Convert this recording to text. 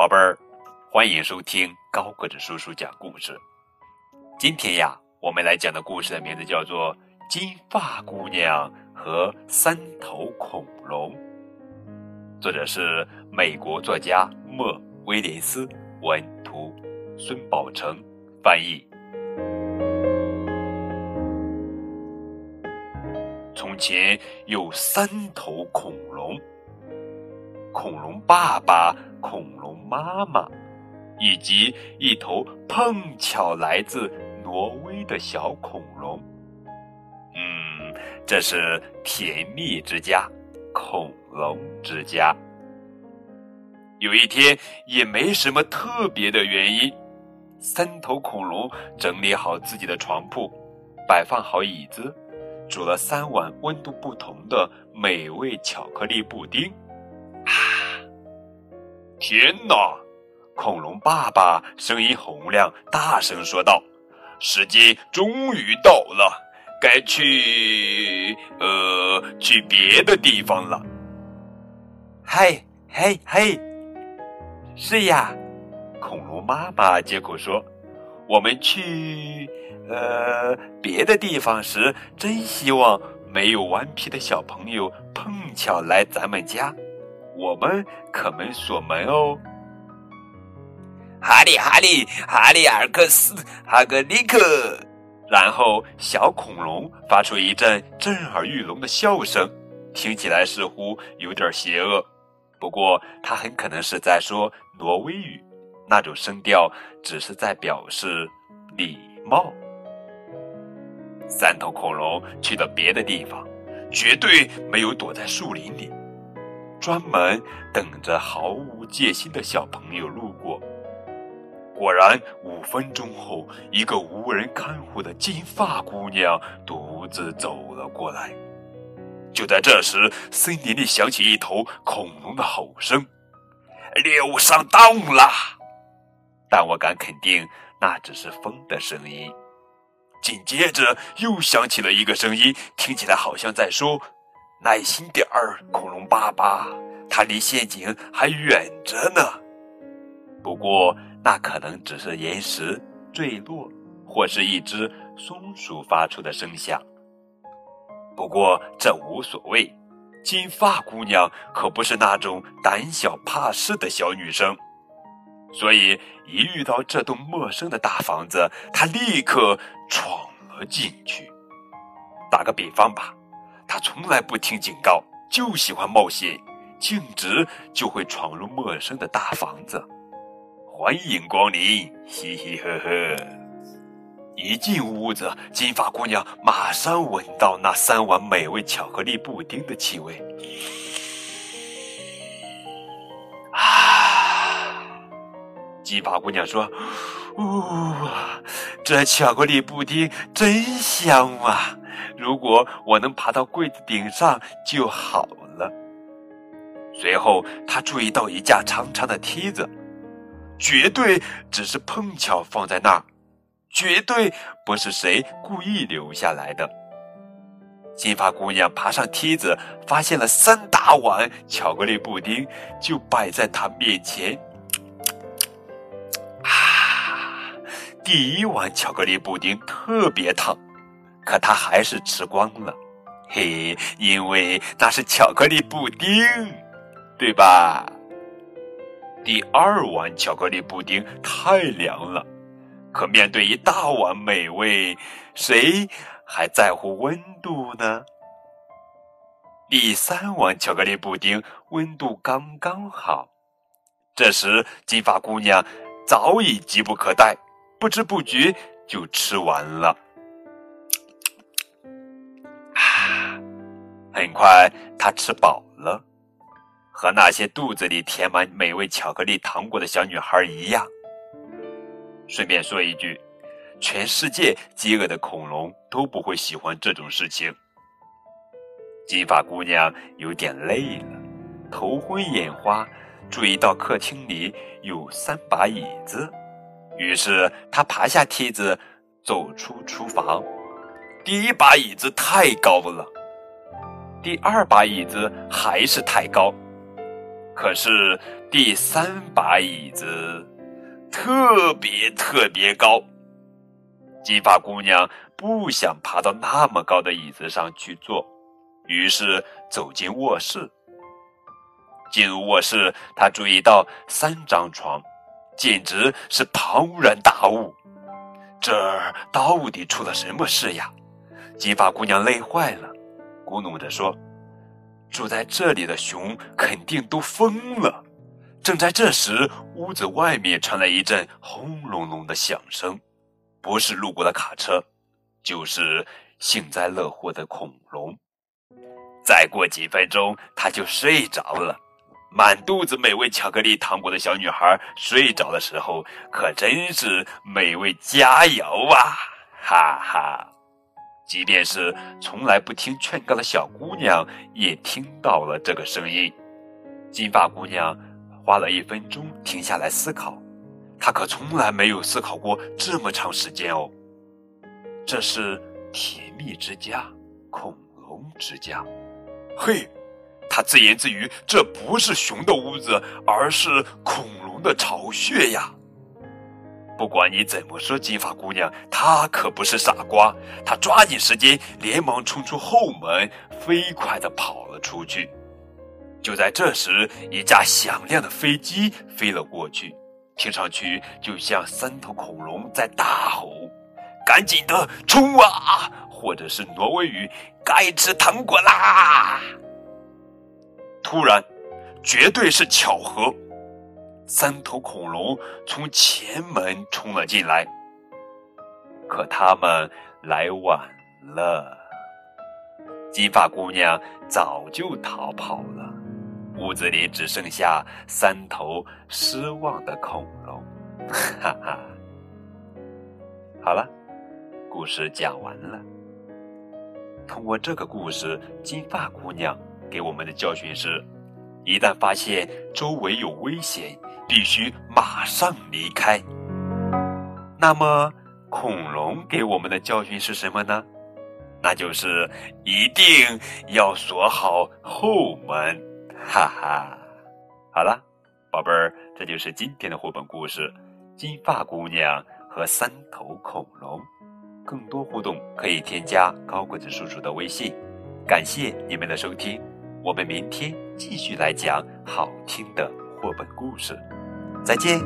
宝贝儿，欢迎收听高个子叔叔讲故事。今天呀，我们来讲的故事的名字叫做《金发姑娘和三头恐龙》，作者是美国作家莫威廉斯，文图孙宝成翻译。从前有三头恐龙，恐龙爸爸、恐龙妈妈，以及一头碰巧来自挪威的小恐龙。嗯，这是甜蜜之家，恐龙之家。有一天，也没什么特别的原因，三头恐龙整理好自己的床铺，摆放好椅子。煮了三碗温度不同的美味巧克力布丁，天哪！恐龙爸爸声音洪亮，大声说道：“时间终于到了，该去……呃，去别的地方了。”嘿，嘿，嘿！是呀，恐龙妈妈接口说：“我们去……”呃，别的地方时，真希望没有顽皮的小朋友碰巧来咱们家，我们可没锁门哦。哈利哈利哈利尔克斯哈格尼克，然后小恐龙发出一阵震耳欲聋的笑声，听起来似乎有点邪恶，不过他很可能是在说挪威语，那种声调只是在表示礼貌。三头恐龙去了别的地方，绝对没有躲在树林里，专门等着毫无戒心的小朋友路过。果然，五分钟后，一个无人看护的金发姑娘独自走了过来。就在这时，森林里响起一头恐龙的吼声：“猎物上当了！”但我敢肯定，那只是风的声音。紧接着又响起了一个声音，听起来好像在说：“耐心点儿，恐龙爸爸，它离陷阱还远着呢。”不过那可能只是岩石坠落，或是一只松鼠发出的声响。不过这无所谓，金发姑娘可不是那种胆小怕事的小女生，所以一遇到这栋陌生的大房子，她立刻。闯了进去。打个比方吧，他从来不听警告，就喜欢冒险，径直就会闯入陌生的大房子。欢迎光临，嘻嘻呵呵。一进屋子，金发姑娘马上闻到那三碗美味巧克力布丁的气味。啊！金发姑娘说。哇，这巧克力布丁真香啊！如果我能爬到柜子顶上就好了。随后，他注意到一架长长的梯子，绝对只是碰巧放在那儿，绝对不是谁故意留下来的。金发姑娘爬上梯子，发现了三大碗巧克力布丁，就摆在她面前。啊第一碗巧克力布丁特别烫，可他还是吃光了，嘿，因为那是巧克力布丁，对吧？第二碗巧克力布丁太凉了，可面对一大碗美味，谁还在乎温度呢？第三碗巧克力布丁温度刚刚好，这时金发姑娘早已急不可待。不知不觉就吃完了，很快他吃饱了，和那些肚子里填满美味巧克力糖果的小女孩一样。顺便说一句，全世界饥饿的恐龙都不会喜欢这种事情。金发姑娘有点累了，头昏眼花，注意到客厅里有三把椅子。于是他爬下梯子，走出厨房。第一把椅子太高了，第二把椅子还是太高。可是第三把椅子特别特别高，金发姑娘不想爬到那么高的椅子上去坐，于是走进卧室。进入卧室，她注意到三张床，简直是庞然大物。这儿到底出了什么事呀？金发姑娘累坏了，咕哝着说。住在这里的熊肯定都疯了。正在这时，屋子外面传来一阵轰隆隆的响声，不是路过的卡车，就是幸灾乐祸的恐龙。再过几分钟，他就睡着了。满肚子美味巧克力糖果的小女孩睡着的时候，可真是美味佳肴啊！哈哈。即便是从来不听劝告的小姑娘，也听到了这个声音。金发姑娘花了一分钟停下来思考，她可从来没有思考过这么长时间哦。这是甜蜜之家，恐龙之家。嘿，她自言自语：“这不是熊的屋子，而是恐龙的巢穴呀。”不管你怎么说，金发姑娘她可不是傻瓜。她抓紧时间，连忙冲出后门，飞快地跑了出去。就在这时，一架响亮的飞机飞了过去，听上去就像三头恐龙在大吼：“赶紧的冲啊！”或者是挪威语：“该吃糖果啦！”突然，绝对是巧合。三头恐龙从前门冲了进来，可他们来晚了。金发姑娘早就逃跑了，屋子里只剩下三头失望的恐龙。哈哈，好了，故事讲完了。通过这个故事，金发姑娘给我们的教训是：一旦发现周围有危险，必须马上离开。那么，恐龙给我们的教训是什么呢？那就是一定要锁好后门。哈哈，好了，宝贝儿，这就是今天的绘本故事《金发姑娘和三头恐龙》。更多互动可以添加高个子叔叔的微信。感谢你们的收听，我们明天继续来讲好听的绘本故事。再见。